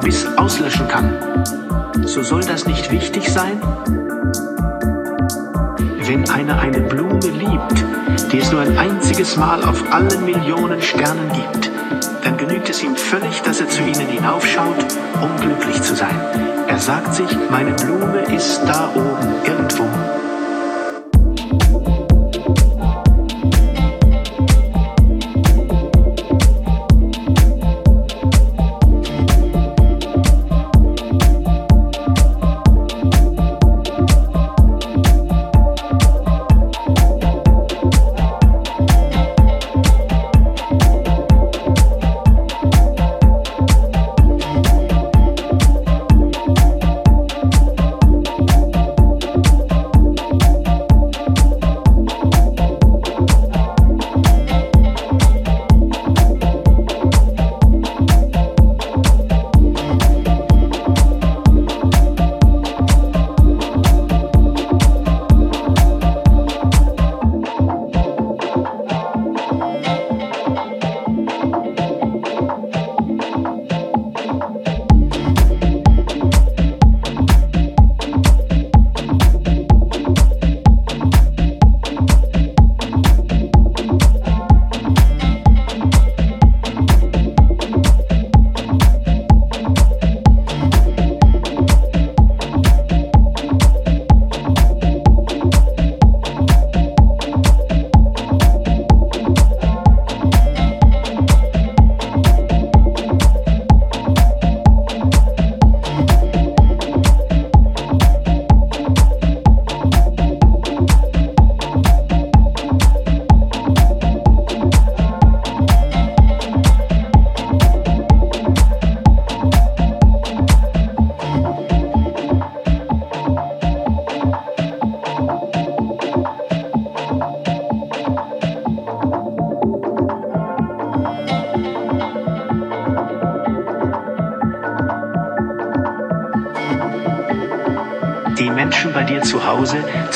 Biss auslöschen kann, so soll das nicht wichtig sein? Wenn einer eine Blume liebt, die es nur ein einziges Mal auf allen Millionen Sternen gibt, dann genügt es ihm völlig, dass er zu ihnen hinaufschaut, um glücklich zu sein. Er sagt sich, meine Blume ist da oben irgendwo.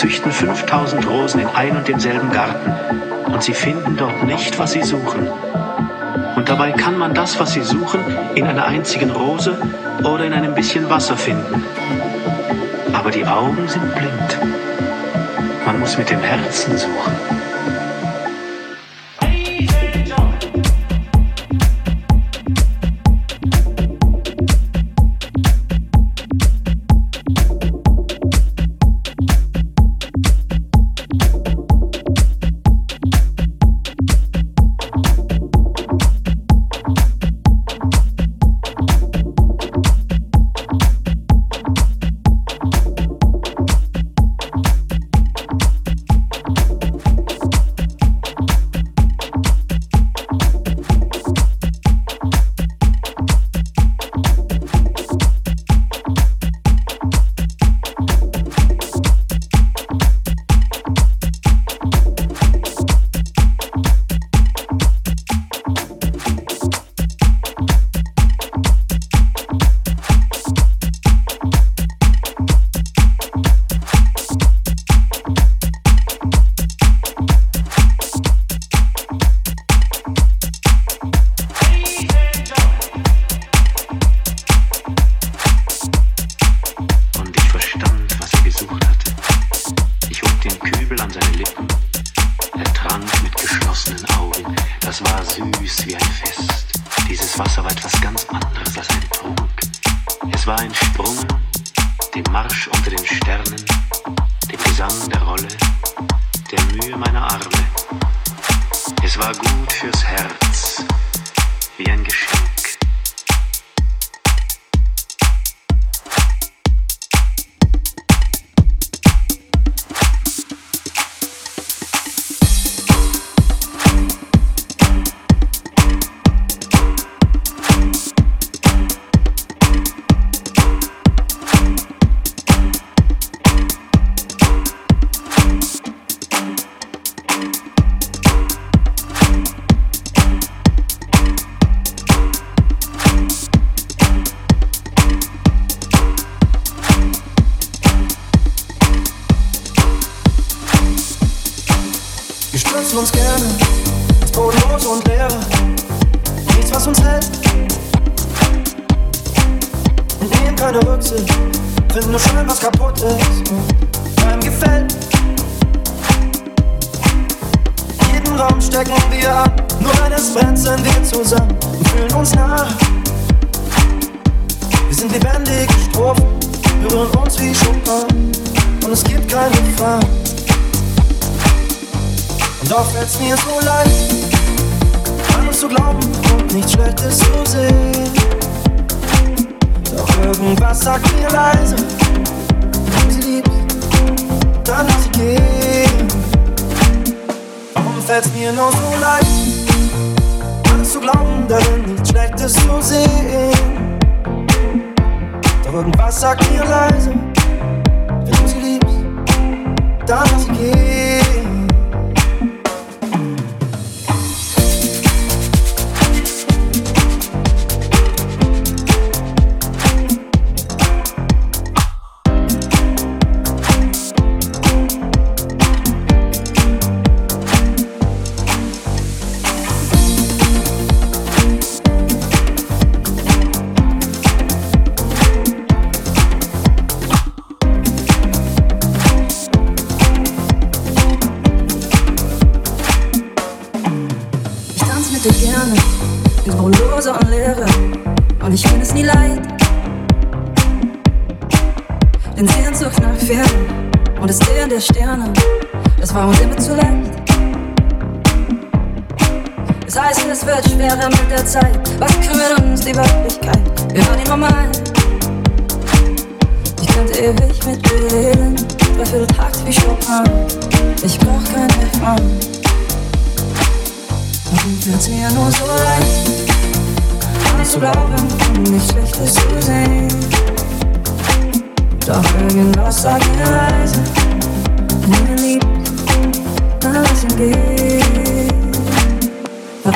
Züchten 5000 Rosen in ein und demselben Garten und sie finden dort nicht, was sie suchen. Und dabei kann man das, was sie suchen, in einer einzigen Rose oder in einem bisschen Wasser finden. Aber die Augen sind blind. Man muss mit dem Herzen suchen.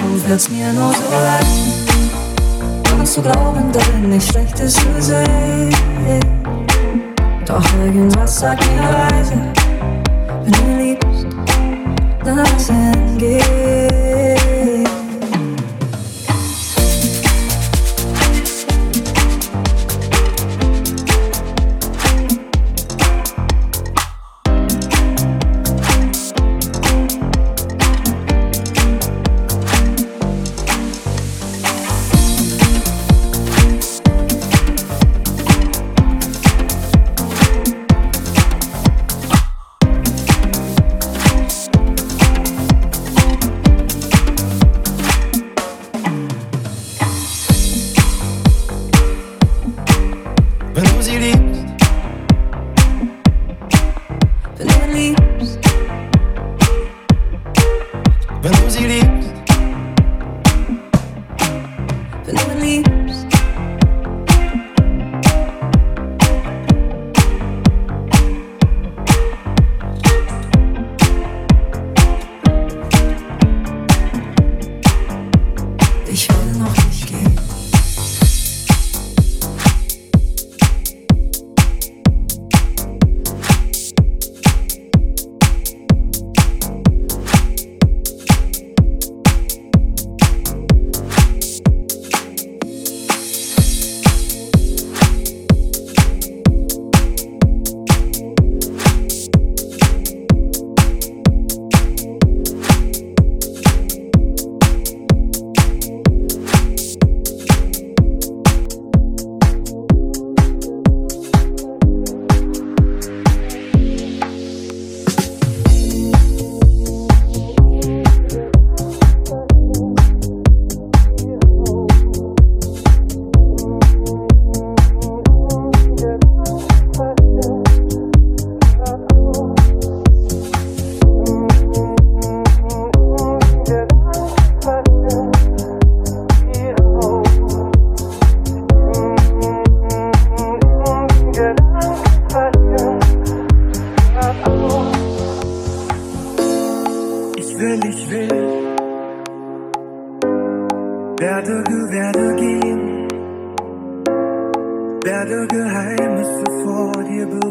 du wirst mir nur so leid. Kannst du glauben, denn nicht schlecht ist für sie. Eh? Doch irgendwas sagt mir leise, wenn du liebst, dann lass ihn gehen.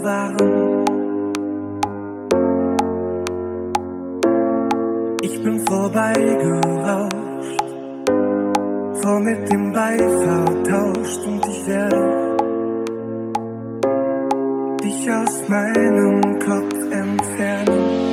waren. Ich bin vorbeigerauscht, vor mit dem Beifall tauscht und ich werde dich aus meinem Kopf entfernen.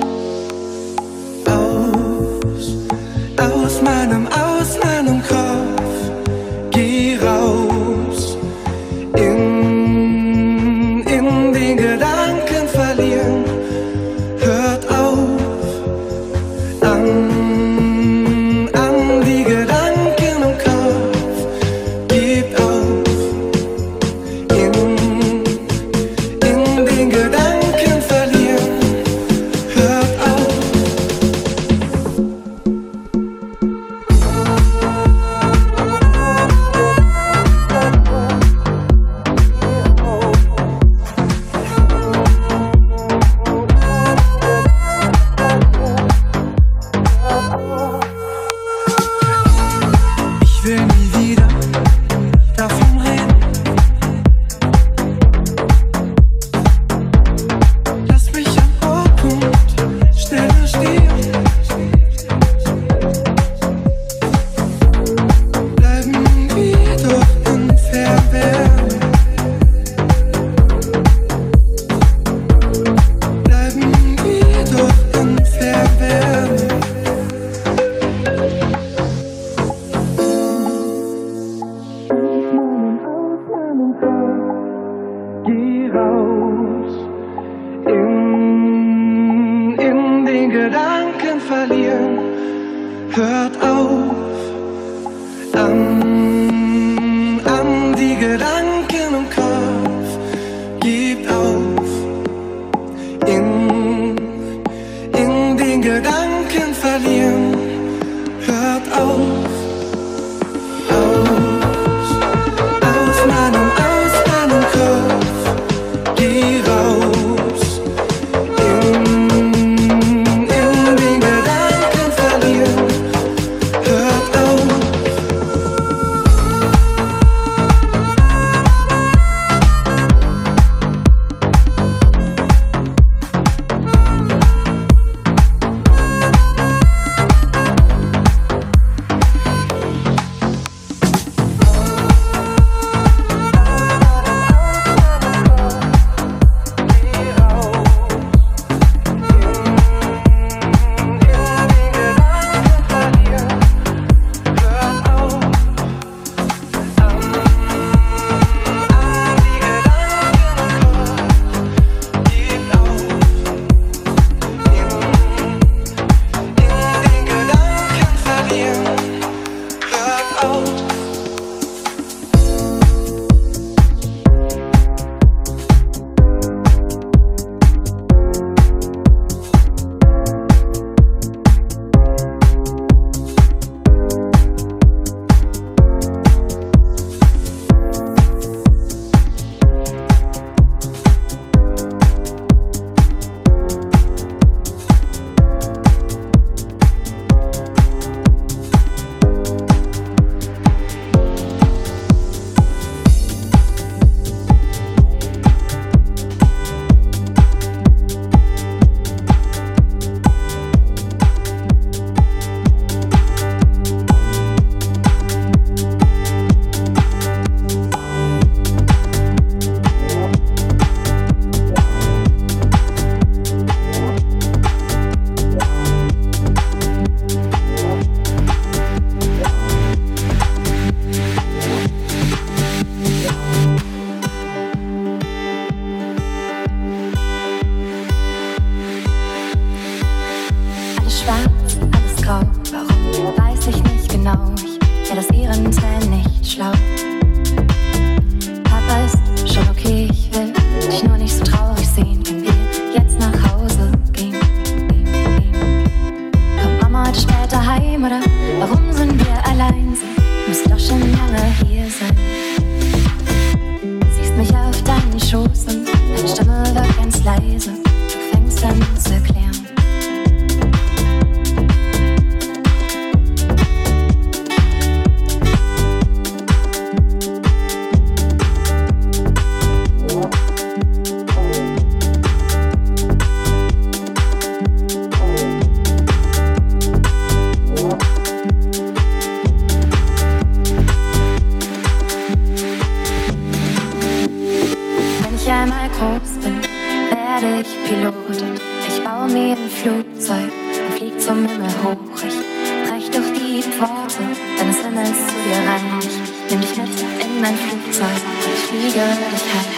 Pilot und ich baue mir ein Flugzeug und flieg zum Himmel hoch. Ich brech durch die Pforte deines Himmels zu dir rein. Ich nimm dich mit in mein Flugzeug und ich fliege dich heim.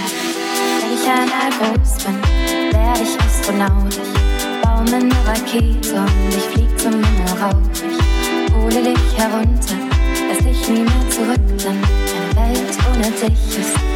Wenn ich einmal groß bin, werde ich Astronaut. Ich baue mir eine Rakete und ich flieg zum Himmel rauf. Ich hole dich herunter, lass dich nie mehr zurück, denn eine Welt ohne dich ist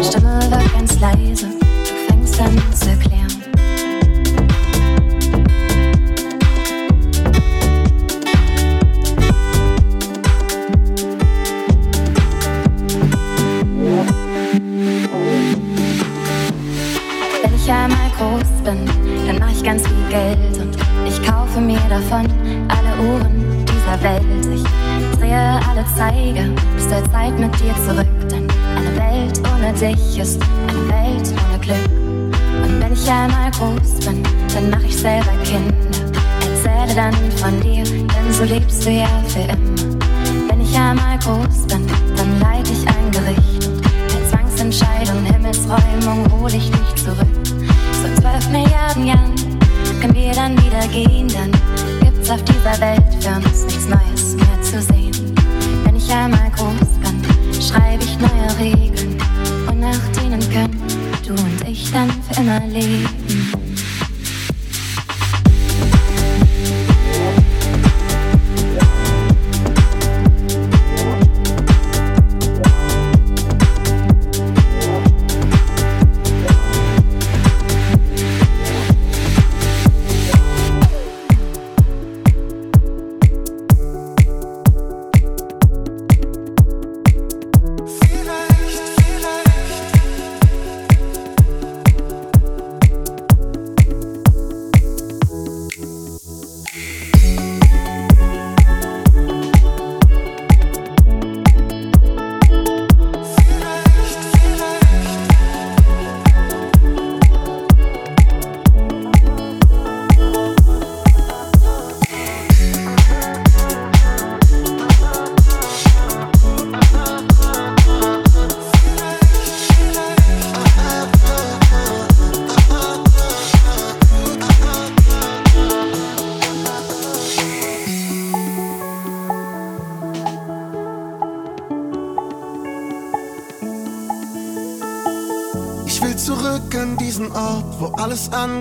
Glück schwarz, alles grau. Warum weiß ich nicht genau? Ich schlau. Papa ist schon okay, ich Stimme wird ganz leise. Du fängst an erklären. ganz viel Geld und ich kaufe mir davon alle Uhren dieser Welt. Ich drehe alle Zeiger bis der Zeit mit dir zurück, ohne dich ist eine Welt ohne Glück. Und wenn ich einmal groß bin, dann mach ich selber Kinder. Erzähle dann von dir, denn so lebst du ja für immer. Wenn ich einmal groß bin, dann leite ich ein Gericht per Zwangsentscheidung, Himmelsräumung hol ich dich zurück. So zwölf Milliarden Jahren können wir dann wieder gehen, dann gibt's auf dieser Welt für uns nichts Neues mehr zu sehen. Wenn ich einmal groß bin, schreibe ich neue Regeln du und ich dann für immer leben.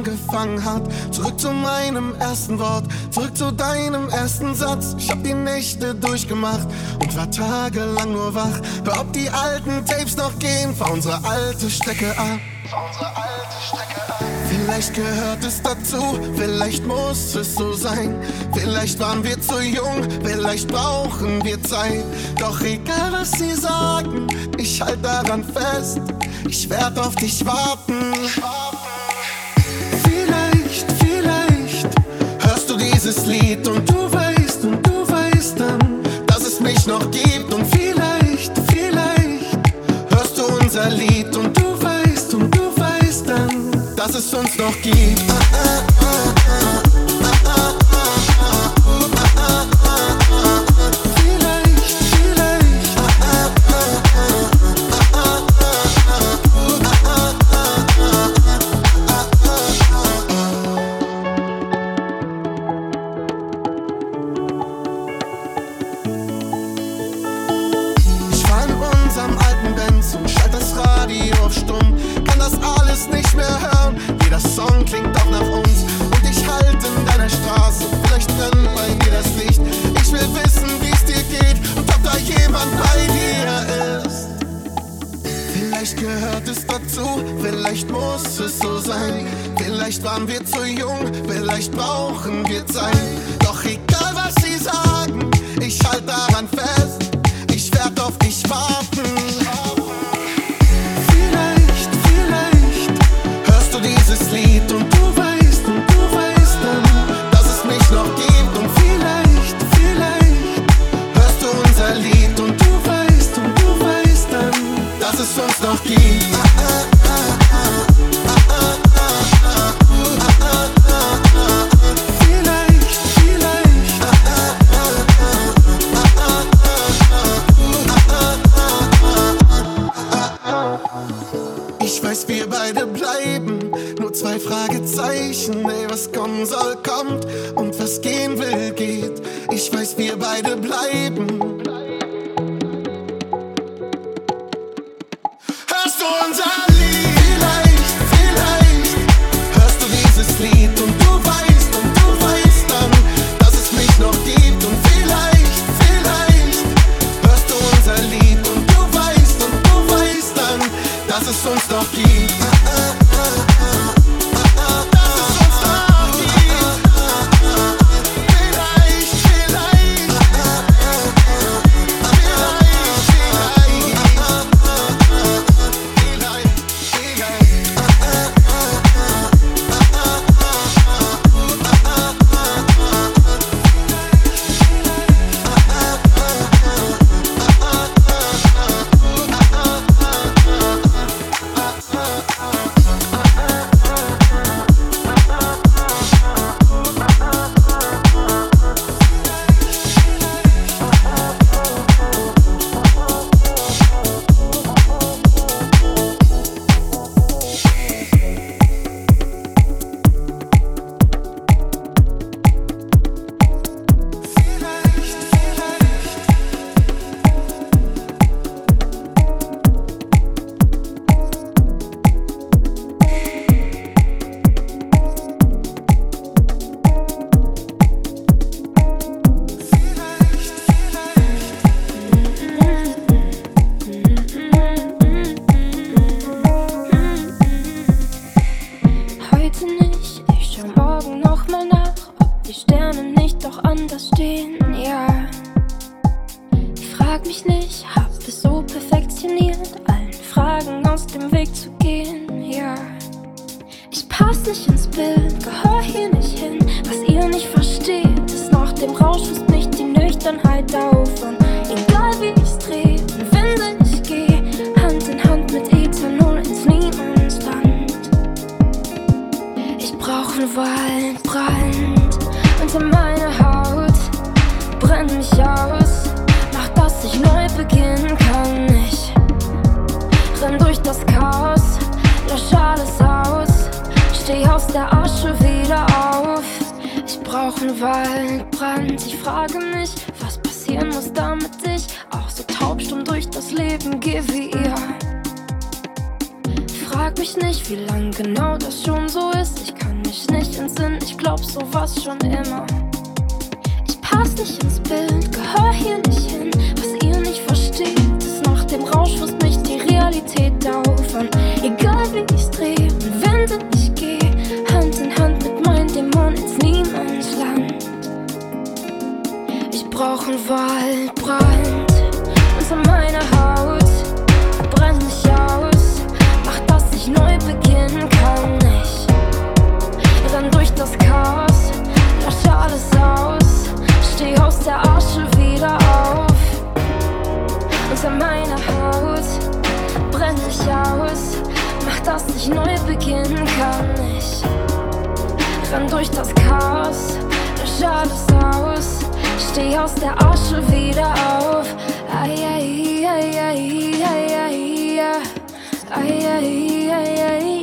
Angefangen hat. Zurück zu meinem ersten Wort, zurück zu deinem ersten Satz. Ich hab die Nächte durchgemacht und war tagelang nur wach. Hör, ob die alten Tapes noch gehen, fahr unsere alte Strecke ab. Vielleicht gehört es dazu, vielleicht muss es so sein. Vielleicht waren wir zu jung, vielleicht brauchen wir Zeit. Doch egal was sie sagen, ich halt daran fest. Ich werd auf dich warten. Dieses Lied und du weißt und du weißt dann, dass es mich noch gibt und vielleicht, vielleicht hörst du unser Lied und du weißt und du weißt dann, dass es uns noch gibt. Snow King. Buchenwald brennt unter meiner Haut, brennt mich aus, macht, dass ich neu beginnen kann. Ich renn durch das Chaos, lösch alles aus, steh aus der Asche wieder auf. Ich brauch einen Waldbrand, ich frage mich, was passieren muss, damit ich auch so taubstumm durch das Leben gehe wie ihr frag mich nicht, wie lang genau das schon so ist. Ich kann mich nicht in Sinn, ich glaub sowas schon immer. Ich pass nicht ins Bild, gehör hier nicht hin. Was ihr nicht versteht, ist nach dem Rausch frisst mich die Realität auf. Und egal wie ich's dreh und wende, ich geh Hand in Hand mit meinem Dämon ins Niemandsland. Ich brauch ein Waldbrand unter meiner Haut, brenn mich aus, mach dass ich neu beginnen kann dann durch das Chaos, lösche alles aus, steh aus der Asche wieder auf. Unter meiner Haut brenn ich aus, mach dass ich neu beginnen kann. Ich renn durch das Chaos, lösche alles aus, steh aus der Asche wieder auf. Ai, ai, ai, ai, ai, ai, ai, ai, ai, ai, ai, ai.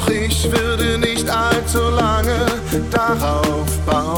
Doch ich würde nicht allzu lange darauf bauen.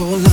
So lange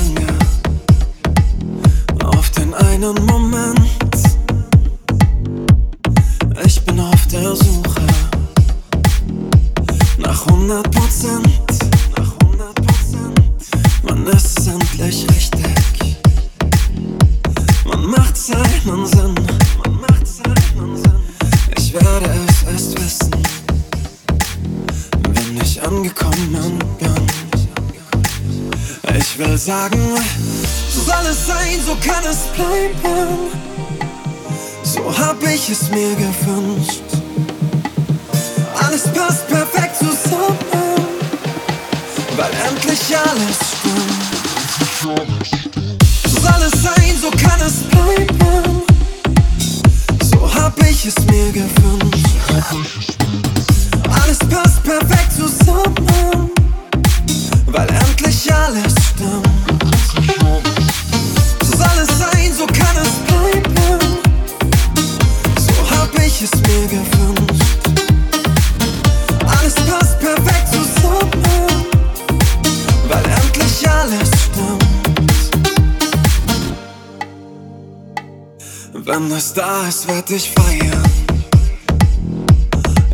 Wenn es da ist, werd ich feiern.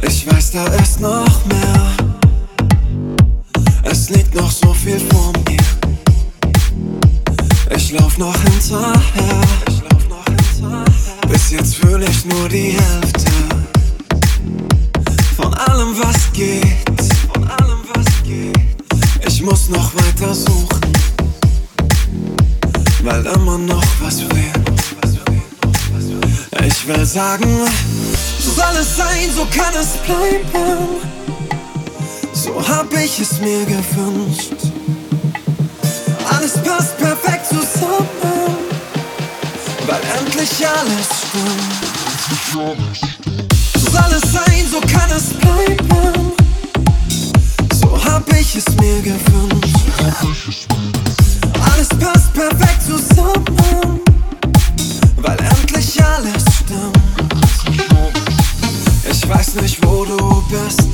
Ich weiß, da ist noch mehr. Es liegt noch so viel vor mir. Ich lauf noch hinterher. Bis jetzt fühle ich nur die Hälfte von allem, was geht. Ich muss noch weiter suchen, weil immer noch was fehlt. Ich will sagen, so soll es sein, so kann es bleiben. So hab ich es mir gewünscht. Alles passt perfekt zusammen, weil endlich alles stimmt. So soll es sein, so kann es bleiben. So hab ich es mir gewünscht. Alles passt perfekt zusammen, weiß nicht, wo du bist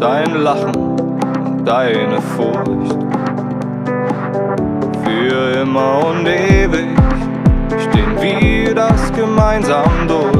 dein Lachen, deine Furcht. Für immer und ewig stehen wir das gemeinsam durch.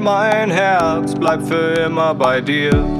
Mein Herz bleibt für immer bei dir.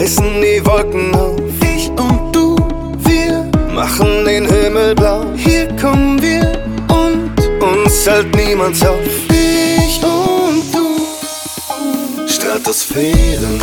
Reißen die Wolken auf. Ich und du, wir machen den Himmel blau. Hier kommen wir und uns hält niemand auf. Ich und du, Stratosphärensprung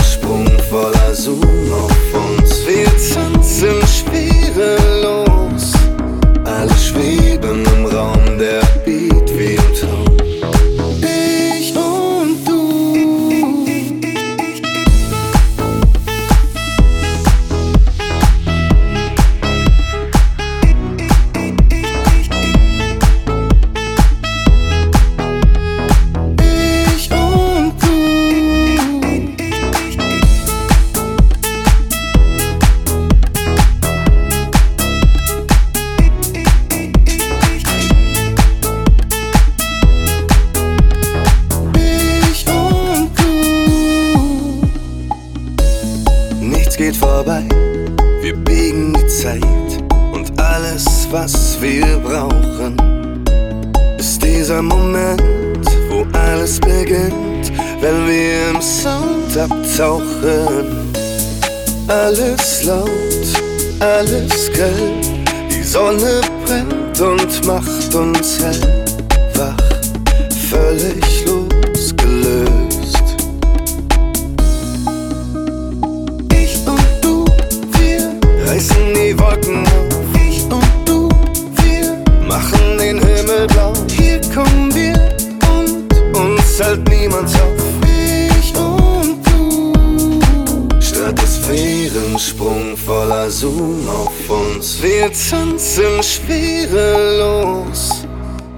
uns. Wir tanzen schwerelos.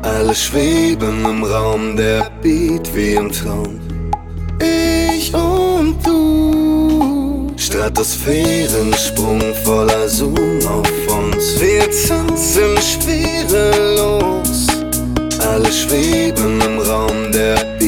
Alle schweben im Raum, der Beat wie im Traum. Ich und du. Stratosphärensprung voller Zoom auf uns. Wir tanzen schwerelos. Alle schweben im Raum, der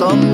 corazón.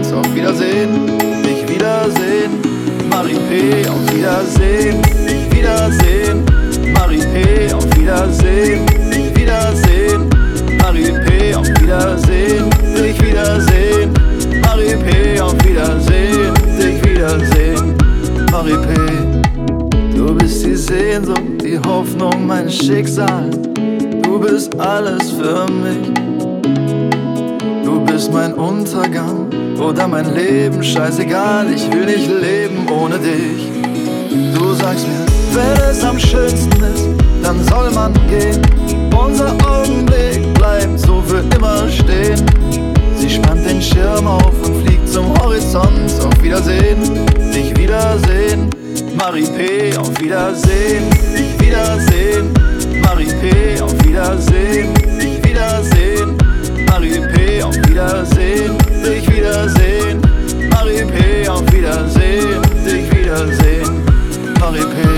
scheißegal, ich will nicht leben ohne dich. Du sagst mir, wenn es am schönsten ist, dann soll man gehen. Unser Augenblick bleibt so für immer stehen. Sie spannt den Schirm auf und fliegt zum Horizont. Auf Wiedersehen, dich wiedersehen, Marie P. Auf Wiedersehen, dich wiedersehen, Marie P. Auf Wiedersehen, dich wiedersehen, Marie P. Auf Wiedersehen, dich wiedersehen. sans répit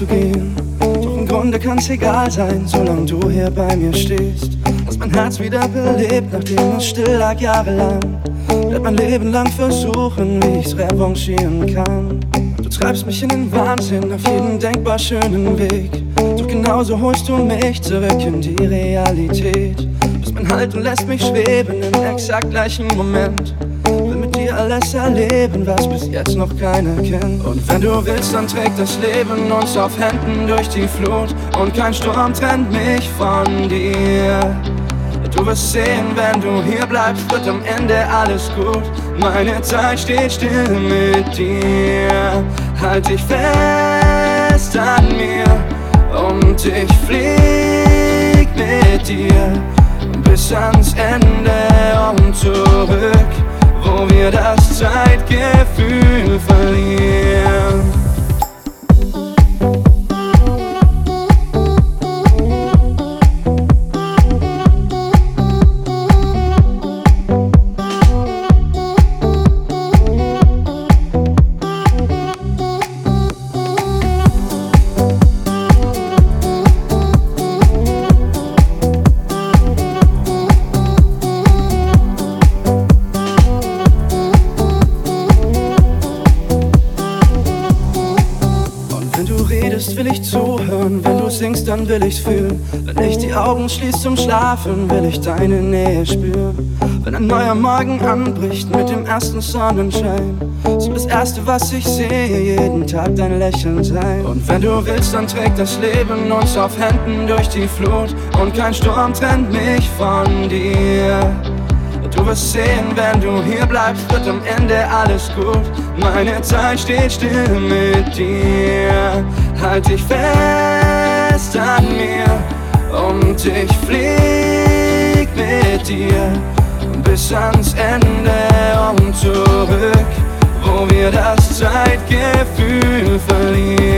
zu gehen. Doch im Grunde kann's egal sein, solange du hier bei mir stehst. Hast mein Herz wieder belebt, nachdem es still lag jahrelang. Werd mein Leben lang versuchen, wie ich's revanchieren kann. Du treibst mich in den Wahnsinn auf jeden denkbar schönen Weg. Doch genauso holst du mich zurück in die Realität. Bist mein Halt und lässt mich schweben im exakt gleichen Moment. Alles erleben, was bis jetzt noch keiner kennt. Und wenn du willst, dann trägt das Leben uns auf Händen durch die Flut. Und kein Sturm trennt mich von dir. Du wirst sehen, wenn du hier bleibst, wird am Ende alles gut. Meine Zeit steht still mit dir. Halt dich fest an mir und ich flieg mit dir bis ans Ende und zurück, wo wir das Zeitgefühl verlieren. Will ich's fühlen. Wenn ich die Augen schließ zum Schlafen, will ich deine Nähe spüren. Wenn ein neuer Morgen anbricht mit dem ersten Sonnenschein, soll das erste, was ich sehe, jeden Tag dein Lächeln sein. Und wenn du willst, dann trägt das Leben uns auf Händen durch die Flut. Und kein Sturm trennt mich von dir. Du wirst sehen, wenn du hier bleibst, wird am Ende alles gut. Meine Zeit steht still mit dir. Halt dich fest an mir und ich flieg mit dir bis ans Ende und zurück, wo wir das Zeitgefühl verlieren.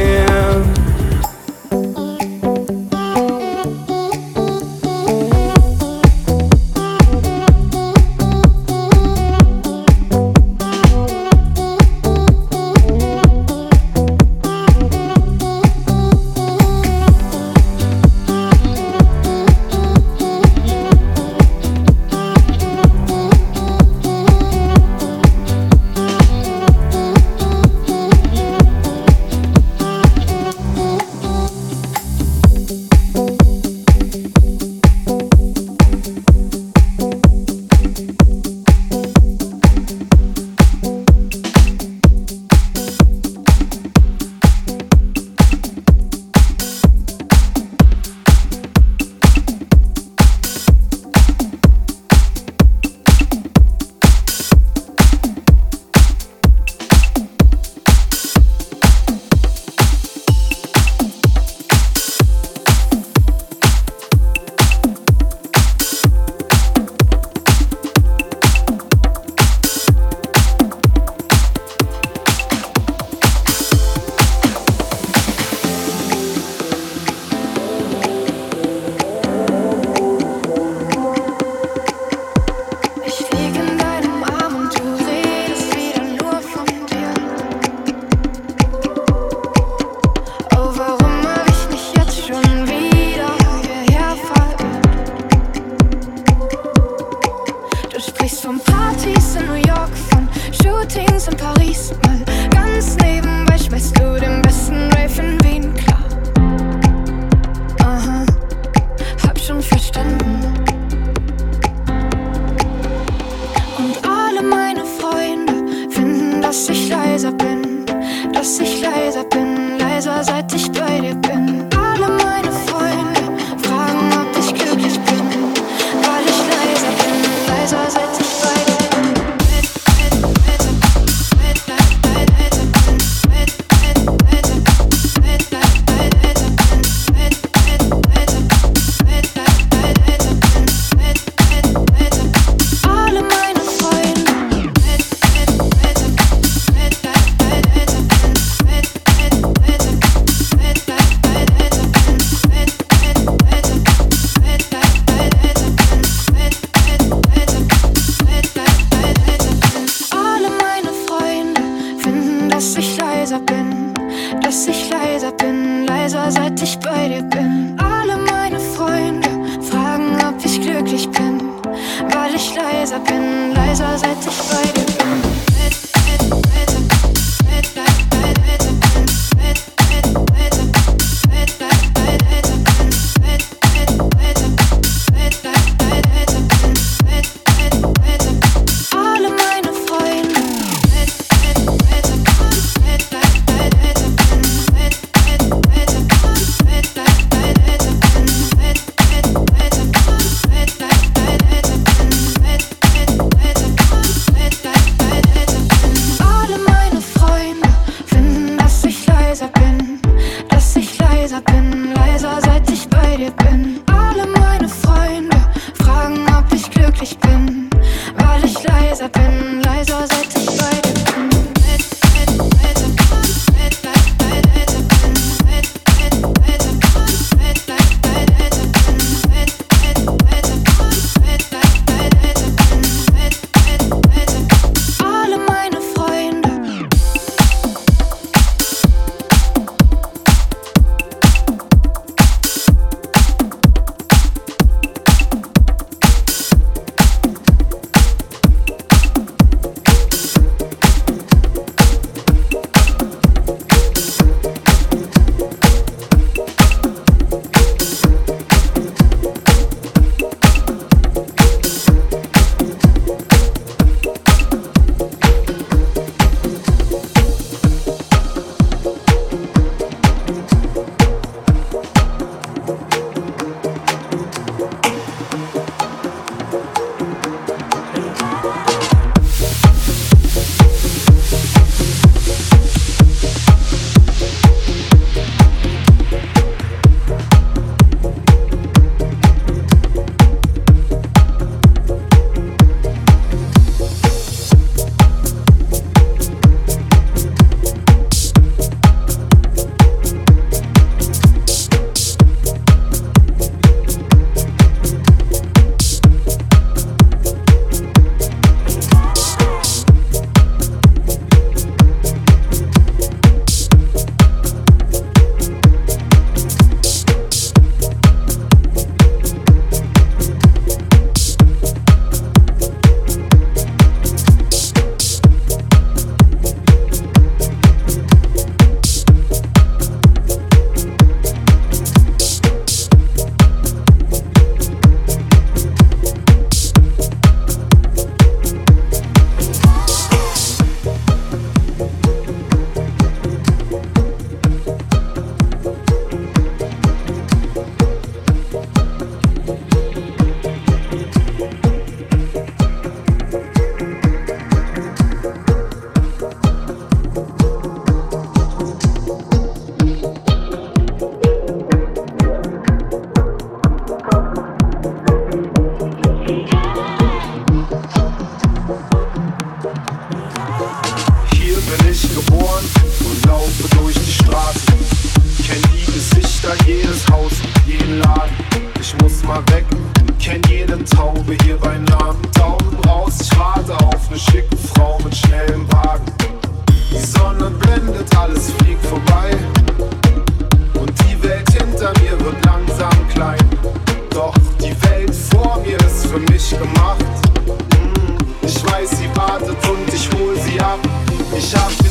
Ich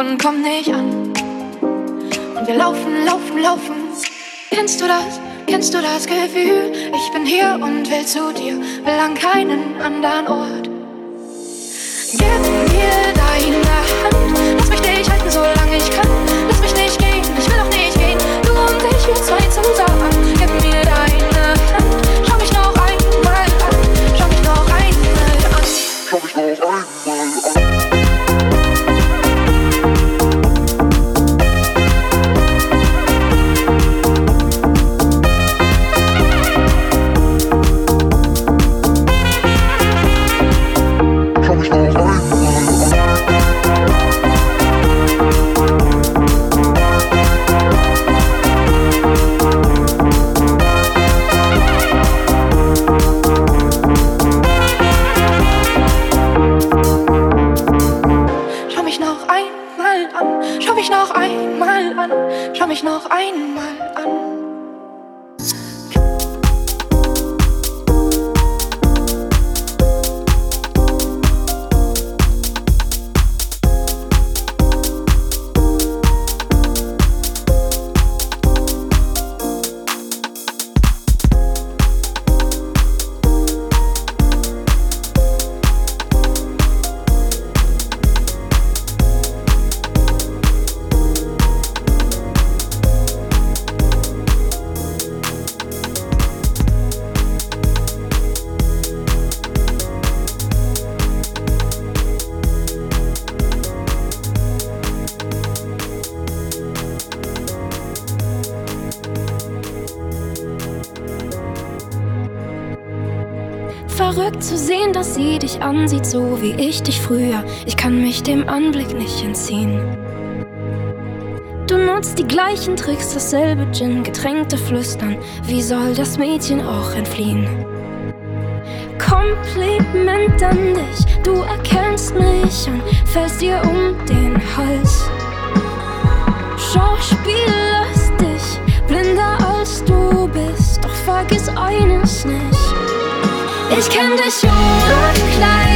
und kommt nicht an. Und wir laufen, laufen, laufen. Kennst du das? Kennst du das Gefühl? Ich bin hier und will zu dir, will an keinen anderen Ort. Gib mir deine Hand, lass mich dich halten, solange ich kann. Sie dich ansieht, so wie ich dich früher. Ich kann mich dem Anblick nicht entziehen. Du nutzt die gleichen Tricks, dasselbe Gin, getränkte Flüstern. Wie soll das Mädchen auch entfliehen? Kompliment an dich, du erkennst mich und fällst dir um den Hals. Schauspiellastig, blinder als du bist, doch vergiss eines nicht. Ich kenn dich ohne Kleider,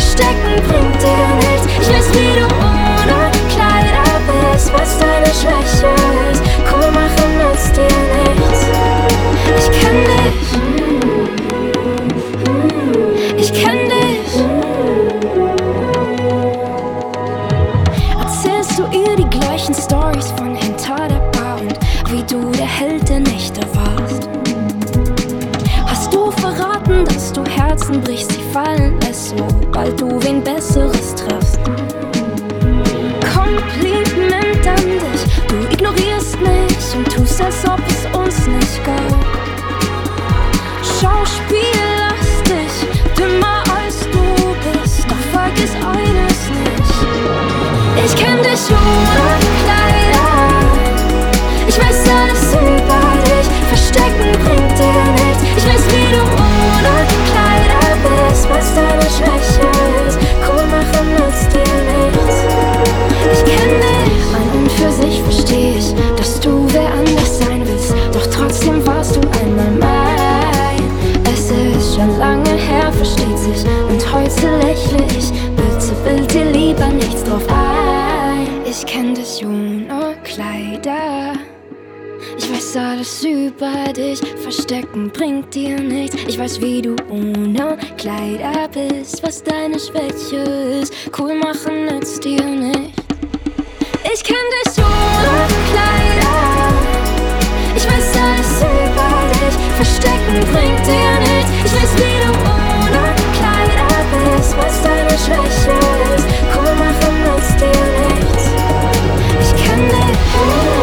verstecken bringt dir nichts. Ich weiß, wie du ohne Kleider bist, was deine Ich Ich kenn dich ohne Kleider. Ich weiß alles über dich, verstecken bringt dir nichts. Ich weiß, wie du ohne Kleider bist, was deine Schwäche ist. Cool machen nützt dir nicht. Ich kenn dich ohne Kleider. Ich weiß alles über dich, verstecken bringt dir nichts. Ich weiß, wie du ohne Kleider bist, was deine Schwäche ist. Oh.